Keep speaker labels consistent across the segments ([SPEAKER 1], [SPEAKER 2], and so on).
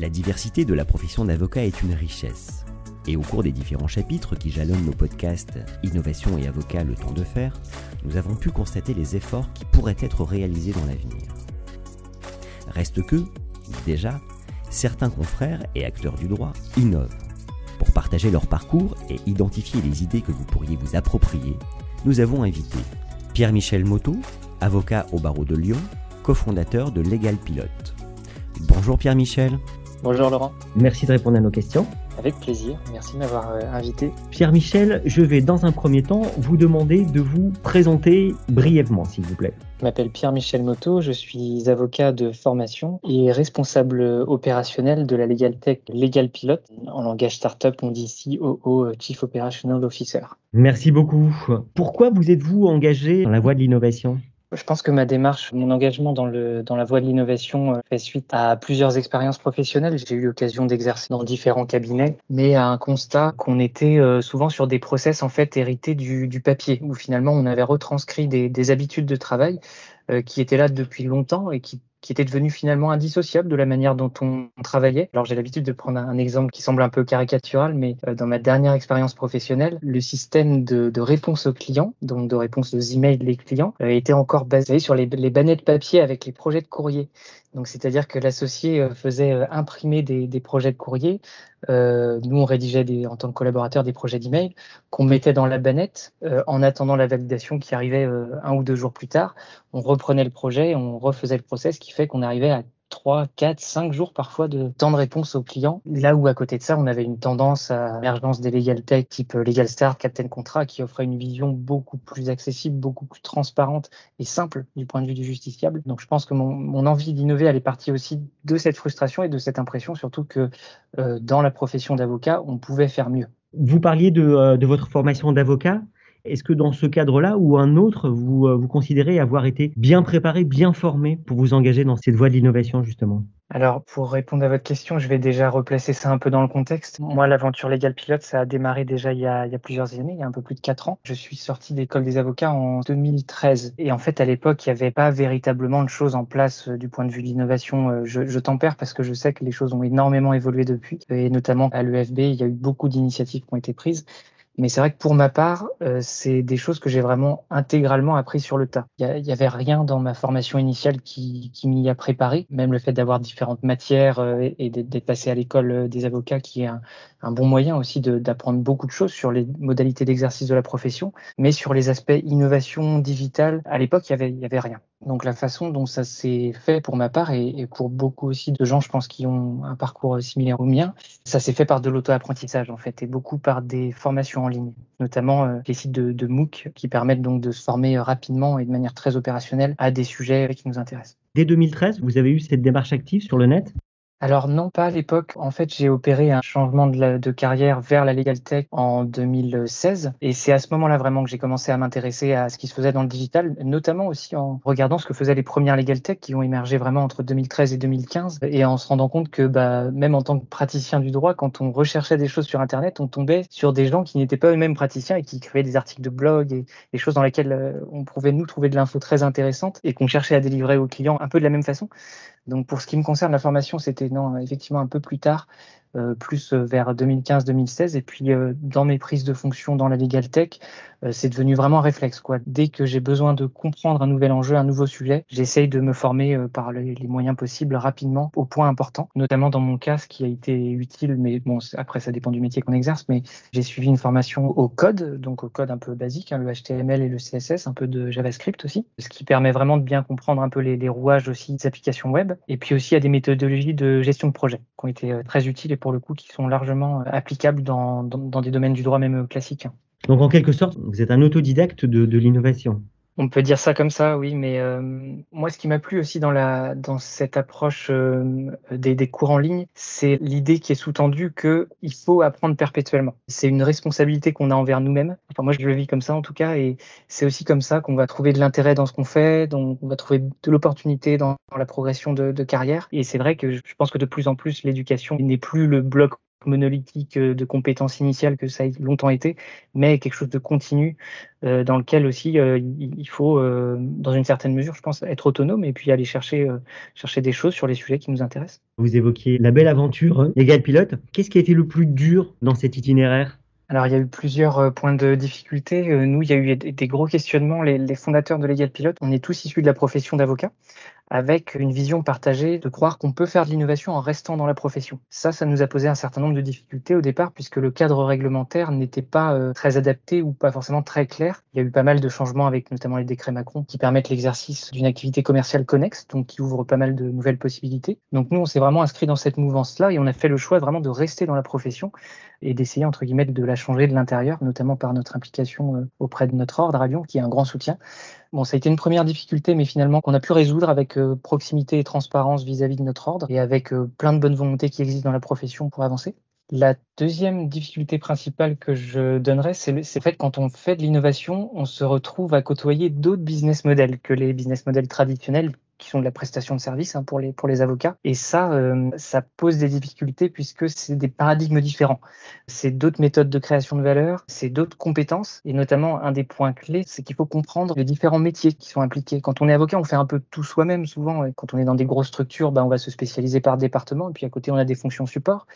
[SPEAKER 1] La diversité de la profession d'avocat est une richesse. Et au cours des différents chapitres qui jalonnent nos podcasts Innovation et Avocat, le temps de faire, nous avons pu constater les efforts qui pourraient être réalisés dans l'avenir. Reste que, déjà, certains confrères et acteurs du droit innovent. Pour partager leur parcours et identifier les idées que vous pourriez vous approprier, nous avons invité Pierre-Michel Moto, avocat au barreau de Lyon, cofondateur de Legal Pilote. Bonjour Pierre-Michel.
[SPEAKER 2] Bonjour Laurent.
[SPEAKER 3] Merci de répondre à nos questions.
[SPEAKER 2] Avec plaisir, merci de m'avoir euh, invité.
[SPEAKER 3] Pierre-Michel, je vais dans un premier temps vous demander de vous présenter brièvement, s'il vous plaît.
[SPEAKER 2] Je m'appelle Pierre-Michel Moto, je suis avocat de formation et responsable opérationnel de la Legal Tech Legal Pilote. En langage startup, on dit COO, Chief Operational Officer.
[SPEAKER 3] Merci beaucoup. Pourquoi vous êtes-vous engagé dans la voie de l'innovation?
[SPEAKER 2] Je pense que ma démarche, mon engagement dans, la voie de l'innovation euh, fait suite à plusieurs expériences professionnelles. J'ai eu l'occasion d'exercer dans différents cabinets, mais à un constat qu'on était euh, souvent sur des process en fait hérités du, du papier, où finalement on avait retranscrit des, des habitudes de travail euh, qui étaient là depuis longtemps et qui qui était devenu finalement indissociable de la manière dont on travaillait. Alors j'ai l'habitude de prendre un exemple qui semble un peu caricatural, mais euh, dans ma dernière expérience professionnelle, le système de, réponse aux clients, donc de réponse aux emails des clients, euh, était encore basé sur les, les de papier avec les projets de courrier. Donc, c'est-à-dire que l'associé euh, faisait imprimer des, projets de courrier. Euh, nous, on rédigeait en tant que collaborateur des projets d'email qu'on mettait dans la bannette euh, en attendant la validation qui arrivait un ou deux jours plus tard. On reprenait le projet, on refaisait le process, ce qui fait qu'on arrivait à 3, 4, 5 jours parfois de temps de réponse aux clients. Là où à côté de ça, on avait une tendance à l'émergence des legal tech type Legal Start, Captain Contract qui offrait une vision beaucoup plus accessible, beaucoup plus transparente et simple du point de vue du justiciable. Donc je pense que mon, mon envie d'innover, elle est partie aussi de cette frustration et de cette impression surtout que euh, dans la profession d'avocat, on pouvait faire mieux.
[SPEAKER 3] Vous parliez de, euh, de votre formation d'avocat. Est-ce que dans ce cadre-là ou un autre, vous, euh, vous considérez avoir été bien préparé, bien formé pour vous engager dans cette voie de l'innovation, justement?
[SPEAKER 2] Alors, pour répondre à votre question, je vais déjà replacer ça un peu dans le contexte. Moi, l'aventure Legal Pilote, ça a démarré déjà il y a, il y a plusieurs années, il y a un peu plus de quatre ans. Je suis sorti d'école des avocats en 2013. Et en fait, à l'époque, il n'y avait pas véritablement de choses en place euh, du point de vue de l'innovation. Euh, je, je tempère parce que je sais que les choses ont énormément évolué depuis. Et notamment à l'EFB, il y a eu beaucoup d'initiatives qui ont été prises. Mais c'est vrai que pour ma part, euh, c'est des choses que j'ai vraiment intégralement appris sur le tas. Il n'y avait rien dans ma formation initiale qui, m'y a préparé. Même le fait d'avoir différentes matières euh, et d'être passé à l'école euh, des avocats, qui est un, bon moyen aussi d'apprendre beaucoup de choses sur les modalités d'exercice de la profession. Mais sur les aspects innovation digitale, à l'époque, il y avait, il y avait rien. Donc la façon dont ça s'est fait pour ma part et, pour beaucoup aussi de gens, je pense, qui ont un parcours similaire au mien, ça s'est fait par de l'auto-apprentissage en fait et beaucoup par des formations en ligne, notamment euh, les sites de, de, MOOC qui permettent donc de se former rapidement et de manière très opérationnelle à des sujets qui nous intéressent.
[SPEAKER 3] Dès 2013, vous avez eu cette démarche active sur le net?
[SPEAKER 2] Alors non, pas à l'époque. En fait, j'ai opéré un changement de, carrière vers la legal tech en 2016. Et c'est à ce moment-là vraiment que j'ai commencé à m'intéresser à ce qui se faisait dans le digital, notamment aussi en regardant ce que faisaient les premières legal tech qui ont émergé vraiment entre 2013 et 2015. Et en se rendant compte que bah, même en tant que praticien du droit, quand on recherchait des choses sur Internet, on tombait sur des gens qui n'étaient pas eux-mêmes praticiens et qui écrivaient des articles de blog et des choses dans lesquelles euh, on pouvait nous trouver de l'info très intéressante et qu'on cherchait à délivrer aux clients un peu de la même façon. Donc pour ce qui me concerne, la formation, c'était non, effectivement un peu plus tard. Euh, plus euh, vers 2015-2016. Et puis, euh, dans mes prises de fonction dans la legal tech, c'est devenu vraiment un réflexe. Quoi. Dès que j'ai besoin de comprendre un nouvel enjeu, un nouveau sujet, j'essaye de me former par les, moyens possibles rapidement au point important. Notamment dans mon cas, ce qui a été utile, mais bon, après, ça dépend du métier qu'on exerce, mais j'ai suivi une formation au code, donc au code un peu basique, hein, le HTML et le CSS, un peu de JavaScript aussi, ce qui permet vraiment de bien comprendre un peu les rouages aussi des applications web. Et puis aussi à des méthodologies de gestion de projet qui ont été très utiles pour le coup qui sont largement euh, applicables dans, dans, des domaines du droit même classique.
[SPEAKER 3] Donc en quelque sorte, vous êtes un autodidacte de, de l'innovation.
[SPEAKER 2] On peut dire ça comme ça, oui, mais euh, moi, ce qui m'a plu aussi dans, cette approche euh, des, cours en ligne, c'est l'idée qui est sous-tendue qu'il faut apprendre perpétuellement. C'est une responsabilité qu'on a envers nous-mêmes. Enfin, moi, je le vis comme ça en tout cas, et c'est aussi comme ça qu'on va trouver de l'intérêt dans ce qu'on fait, donc on va trouver de l'opportunité dans, la progression de carrière. Et c'est vrai que je pense que de plus en plus, l'éducation n'est plus le bloc monolithique euh, de compétences initiales que ça a longtemps été, mais quelque chose de continu euh, dans lequel aussi euh, il, faut, euh, dans une certaine mesure, je pense, être autonome et puis aller chercher, chercher des choses sur les sujets qui nous intéressent.
[SPEAKER 3] Vous évoquiez la belle aventure Légal Pilote. Qu'est-ce qui a été le plus dur dans cet itinéraire?
[SPEAKER 2] Alors, il y a eu plusieurs points de difficulté. Nous, il y a eu des gros questionnements. Les, les fondateurs de Legal Pilote, on est tous issus de la profession d'avocat avec une vision partagée de croire qu'on peut faire de l'innovation en restant dans la profession. Ça, ça nous a posé un certain nombre de difficultés au départ puisque le cadre réglementaire n'était pas euh, très adapté ou pas forcément très clair. Il y a eu pas mal de changements avec notamment les décrets Macron qui permettent l'exercice d'une activité commerciale connexe, donc qui ouvre pas mal de nouvelles possibilités. Donc nous, on s'est vraiment inscrit dans cette mouvance-là et on a fait le choix vraiment de rester dans la profession et d'essayer entre guillemets de la changer de l'intérieur, notamment par notre implication euh, auprès de notre ordre à Lyon, qui est un grand soutien. Bon, ça a été une première difficulté, mais finalement qu'on a pu résoudre avec euh, proximité et transparence vis-à-vis de notre ordre et avec euh, plein de bonnes volontés qui existent dans la profession pour avancer. La deuxième difficulté principale que je donnerais, c'est le fait quand on fait de l'innovation, on se retrouve à côtoyer d'autres business models que les business models traditionnels qui sont de la prestation de service hein, pour, les, avocats. Et ça, euh, ça pose des difficultés puisque c'est des paradigmes différents. C'est d'autres méthodes de création de valeur, c'est d'autres compétences. Et notamment, un des points clés, c'est qu'il faut comprendre les différents métiers qui sont impliqués. Quand on est avocat, on fait un peu tout soi-même souvent. quand on est dans des grosses structures, ben, on va se spécialiser par département. Et puis à côté, on a des fonctions support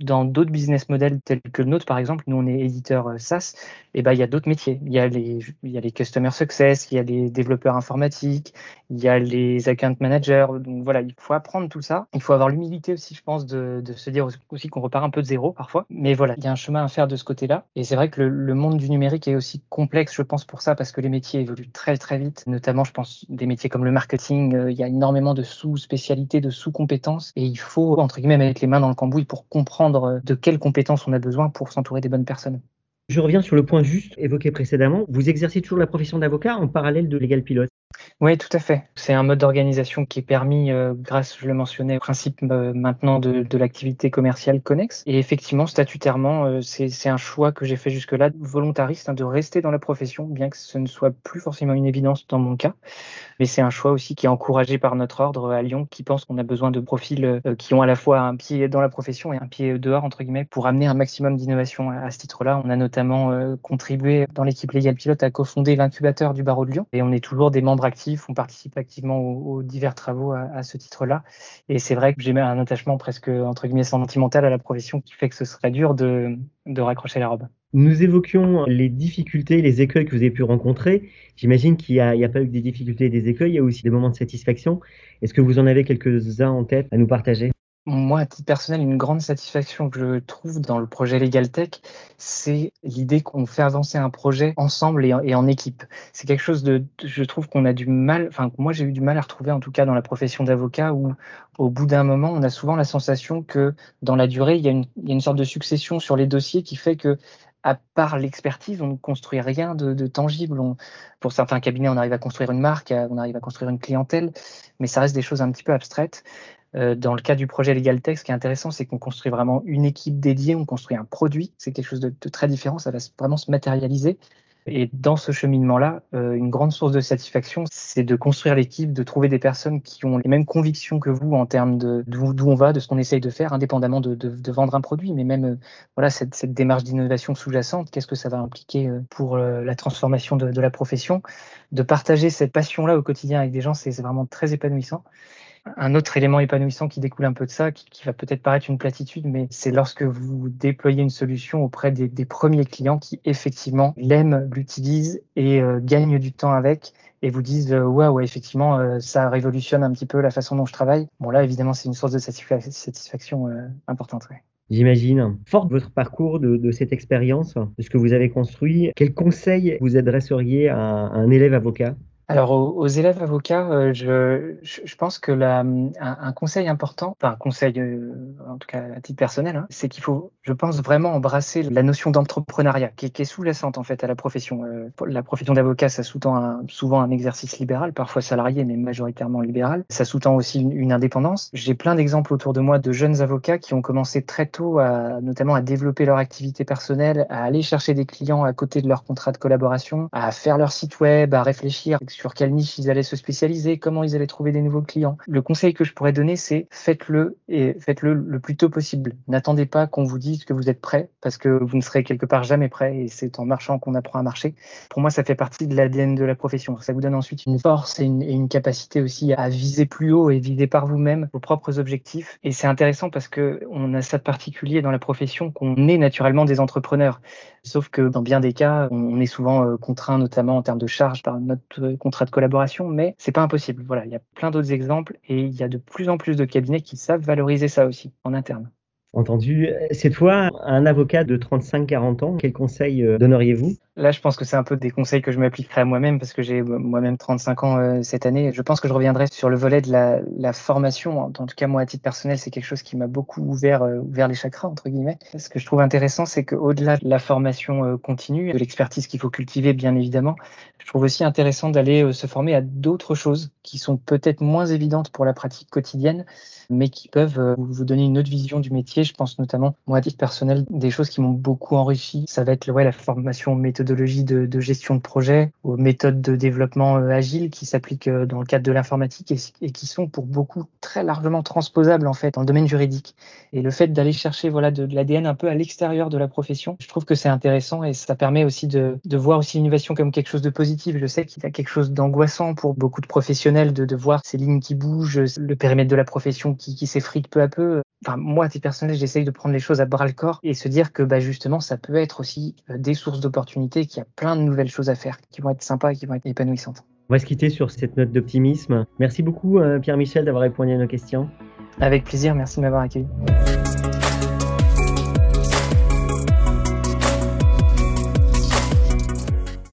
[SPEAKER 2] dans d'autres business models tels que le nôtre, par exemple, nous on est éditeur euh, SaaS, et ben il y a d'autres métiers. Il y a les il y a les customer success, il y a les développeurs informatiques, il y a les account managers. Donc voilà, il faut apprendre tout ça. Il faut avoir l'humilité aussi, je pense, de, de se dire aussi qu'on repart un peu de zéro parfois. Mais voilà, il y a un chemin à faire de ce côté-là. Et c'est vrai que le, le, monde du numérique est aussi complexe, je pense, pour ça, parce que les métiers évoluent très très vite. Notamment, je pense des métiers comme le marketing. Euh, il y a énormément de sous-spécialités, de sous-compétences, et il faut entre guillemets mettre les mains dans le cambouis pour comprendre euh, de quelles compétences on a besoin pour s'entourer des bonnes personnes.
[SPEAKER 3] Je reviens sur le point juste évoqué précédemment. Vous exercez toujours la profession d'avocat en parallèle de l'égal pilote.
[SPEAKER 2] Oui, tout à fait. C'est un mode d'organisation qui est permis euh, grâce, je le mentionnais, au principe euh, maintenant de, l'activité commerciale connexe. Et effectivement, statutairement, euh, c'est un choix que j'ai fait jusque-là, volontariste, hein, de rester dans la profession, bien que ce ne soit plus forcément une évidence dans mon cas. Mais c'est un choix aussi qui est encouragé par notre ordre à Lyon, qui pense qu'on a besoin de profils qui ont à la fois un pied dans la profession et un pied dehors, entre guillemets, pour amener un maximum d'innovation à, à, ce titre-là. On a notamment contribué dans l'équipe Légal Pilote à cofonder l'incubateur du barreau de Lyon. Et on est toujours des membres actifs, on participe activement aux, divers travaux à, à ce titre-là. Et c'est vrai que j'ai un attachement presque, entre guillemets, sentimental à la profession qui fait que ce serait dur de, de raccrocher la robe.
[SPEAKER 3] Nous évoquions les difficultés, les écueils que vous avez pu rencontrer. J'imagine qu'il n'y a, a, pas eu que des difficultés et des écueils, il y a aussi des moments de satisfaction. Est-ce que vous en avez quelques-uns en tête à nous partager?
[SPEAKER 2] Moi, à titre personnel, une grande satisfaction que je trouve dans le projet Legal Tech, c'est l'idée qu'on fait avancer un projet ensemble et en, équipe. C'est quelque chose de, je trouve qu'on a du mal, enfin, moi j'ai eu du mal à retrouver en tout cas dans la profession d'avocat où au bout d'un moment, on a souvent la sensation que dans la durée, il y, a une, il sorte de succession sur les dossiers qui fait que à part l'expertise, on ne construit rien de, tangible. Pour certains cabinets, on arrive à construire une marque, on arrive à construire une clientèle, mais ça reste des choses un petit peu abstraites. Euh, dans le cas du projet Legal Tech, ce qui est intéressant, c'est qu'on construit vraiment une équipe dédiée, on construit un produit. C'est quelque chose de, très différent, ça va vraiment se matérialiser. Et dans ce cheminement-là, euh, une grande source de satisfaction, c'est de construire l'équipe, de trouver des personnes qui ont les mêmes convictions que vous en termes d'où on va, de ce qu'on essaye de faire, indépendamment de, vendre un produit, mais même euh, voilà cette, démarche d'innovation sous-jacente, qu'est-ce que ça va impliquer pour la transformation de la profession, de partager cette passion-là au quotidien avec des gens, c'est vraiment très épanouissant un autre élément épanouissant qui découle un peu de ça, qui, va peut-être paraître une platitude, mais c'est lorsque vous déployez une solution auprès des, premiers clients qui effectivement l'aiment, l'utilisent et euh, gagnent du temps avec et vous disent euh, ouais ouais effectivement euh, ça révolutionne un petit peu la façon dont je travaille. Bon là évidemment c'est une source de satisfaction importante.
[SPEAKER 3] J'imagine. Fort de votre parcours, de, de cette expérience, de ce que vous avez construit, quel conseil vous adresseriez à un élève avocat?
[SPEAKER 2] Alors, aux, élèves avocats, euh, je, je, pense que la, un, conseil important, enfin un conseil, euh, en tout cas à titre personnel, hein, c'est qu'il faut, je pense, vraiment embrasser la notion d'entrepreneuriat qui, qui, est sous-jacente en fait à la profession. Euh, la profession d'avocat, ça sous-tend souvent un exercice libéral, parfois salarié, mais majoritairement libéral. Ça sous-tend aussi une, une indépendance. J'ai plein d'exemples autour de moi de jeunes avocats qui ont commencé très tôt, à, notamment à développer leur activité personnelle, à aller chercher des clients à côté de leur contrat de collaboration, à faire leur site web, à réfléchir sur quelle niche ils allaient se spécialiser, comment ils allaient trouver des nouveaux clients. Le conseil que je pourrais donner, c'est faites-le et faites-le le plus tôt possible. N'attendez pas qu'on vous dise que vous êtes prêt parce que vous ne serez quelque part jamais prêt et c'est en marchant qu'on apprend à marcher. Pour moi, ça fait partie de l'ADN de la profession. Ça vous donne ensuite une force et une, capacité aussi à viser plus haut et viser par vous-même vos propres objectifs. Et c'est intéressant parce que on a ça de particulier dans la profession qu'on est naturellement des entrepreneurs. Sauf que dans bien des cas, on est souvent euh, contraint, notamment en termes de charges, par notre euh, contrat de collaboration, mais c'est pas impossible. Voilà, il y a plein d'autres exemples et il y a de plus en plus de cabinets qui savent valoriser ça aussi en interne.
[SPEAKER 3] Entendu. Cette fois, un avocat de 35-40 ans, quel conseil euh, donneriez-vous?
[SPEAKER 2] Là, je pense que c'est un peu des conseils que je m'appliquerai à moi-même parce que j'ai moi-même 35 ans euh, cette année. Je pense que je reviendrai sur le volet de la, formation. En tout cas, moi, à titre personnel, c'est quelque chose qui m'a beaucoup ouvert, euh, les chakras, entre guillemets. Ce que je trouve intéressant, c'est qu'au-delà de la formation euh, continue, de l'expertise qu'il faut cultiver, bien évidemment, je trouve aussi intéressant d'aller se former à d'autres choses qui sont peut-être moins évidentes pour la pratique quotidienne, mais qui peuvent vous donner une autre vision du métier. Je pense notamment, moi, à titre personnel, des choses qui m'ont beaucoup enrichi. Ça va être ouais, la formation méthode de, de, gestion de projet, aux méthodes de développement euh, agile qui s'appliquent euh, dans le cadre de l'informatique et, qui sont pour beaucoup très largement transposables en fait dans le domaine juridique. Et le fait d'aller chercher voilà de, l'ADN un peu à l'extérieur de la profession, je trouve que c'est intéressant et ça permet aussi de, voir aussi l'innovation comme quelque chose de positif. Je sais qu'il y a quelque chose d'angoissant pour beaucoup de professionnels de, de voir ces lignes qui bougent, le périmètre de la profession qui, qui s'effrite peu à peu. Enfin, moi, à titre personnel, j'essaye de prendre les choses à bras le corps et se dire que bah, justement, ça peut être aussi euh, des sources d'opportunités, qu'il y a plein de nouvelles choses à faire qui vont être sympas et qui vont être épanouissantes.
[SPEAKER 3] On va se quitter sur cette note d'optimisme. Merci beaucoup, euh, Pierre-Michel, d'avoir répondu à nos questions.
[SPEAKER 2] Avec plaisir, merci de m'avoir accueilli.